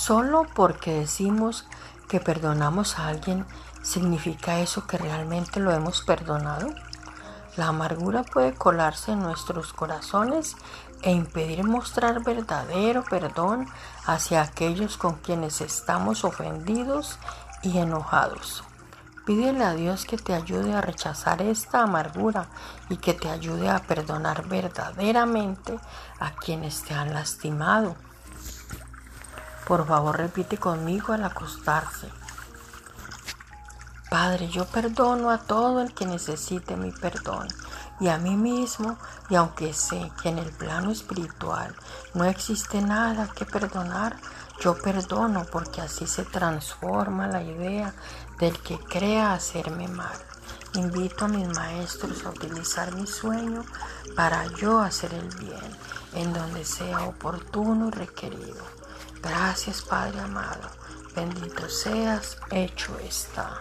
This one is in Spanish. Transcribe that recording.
Solo porque decimos que perdonamos a alguien, ¿significa eso que realmente lo hemos perdonado? La amargura puede colarse en nuestros corazones e impedir mostrar verdadero perdón hacia aquellos con quienes estamos ofendidos y enojados. Pídele a Dios que te ayude a rechazar esta amargura y que te ayude a perdonar verdaderamente a quienes te han lastimado. Por favor, repite conmigo al acostarse. Padre, yo perdono a todo el que necesite mi perdón y a mí mismo, y aunque sé que en el plano espiritual no existe nada que perdonar, yo perdono porque así se transforma la idea del que crea hacerme mal. Invito a mis maestros a utilizar mi sueño para yo hacer el bien en donde sea oportuno y requerido. Gracias Padre amado. Bendito seas, hecho está.